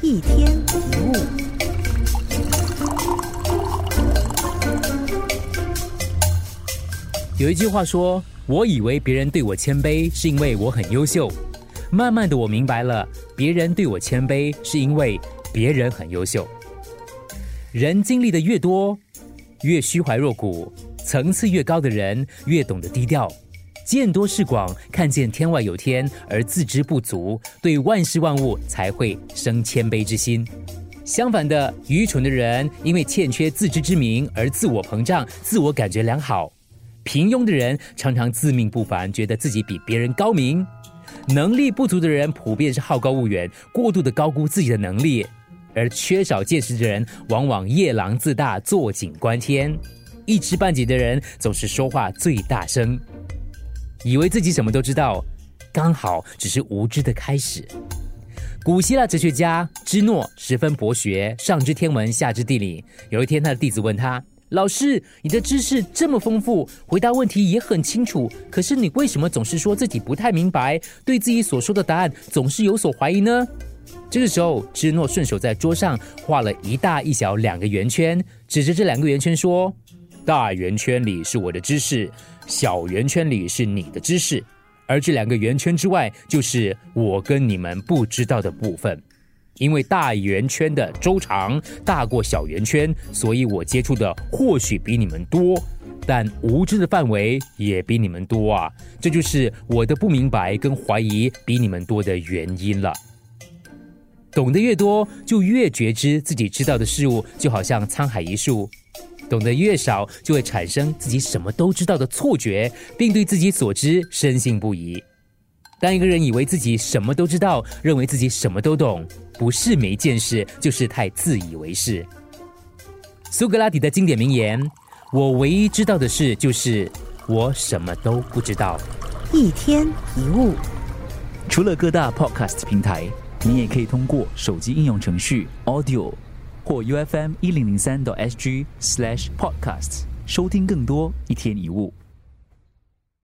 一天一物。有一句话说：“我以为别人对我谦卑，是因为我很优秀。慢慢的，我明白了，别人对我谦卑，是因为别人很优秀。人经历的越多，越虚怀若谷；层次越高的人，越懂得低调。见多识广，看见天外有天，而自知不足，对万事万物才会生谦卑之心。相反的，愚蠢的人因为欠缺自知之明而自我膨胀，自我感觉良好。”平庸的人常常自命不凡，觉得自己比别人高明；能力不足的人普遍是好高骛远，过度的高估自己的能力；而缺少见识的人往往夜郎自大，坐井观天；一知半解的人总是说话最大声，以为自己什么都知道，刚好只是无知的开始。古希腊哲学家芝诺十分博学，上知天文，下知地理。有一天，他的弟子问他。老师，你的知识这么丰富，回答问题也很清楚，可是你为什么总是说自己不太明白，对自己所说的答案总是有所怀疑呢？这个时候，芝诺顺手在桌上画了一大一小两个圆圈，指着这两个圆圈说：“大圆圈里是我的知识，小圆圈里是你的知识，而这两个圆圈之外，就是我跟你们不知道的部分。”因为大圆圈的周长大过小圆圈，所以我接触的或许比你们多，但无知的范围也比你们多啊！这就是我的不明白跟怀疑比你们多的原因了。懂得越多，就越觉知自己知道的事物，就好像沧海一粟；懂得越少，就会产生自己什么都知道的错觉，并对自己所知深信不疑。当一个人以为自己什么都知道，认为自己什么都懂，不是没见识，就是太自以为是。苏格拉底的经典名言：“我唯一知道的事，就是我什么都不知道。”一天一物。除了各大 Podcast 平台，你也可以通过手机应用程序 Audio 或 U F M 一零零三 SG Slash Podcast 收听更多一天一物。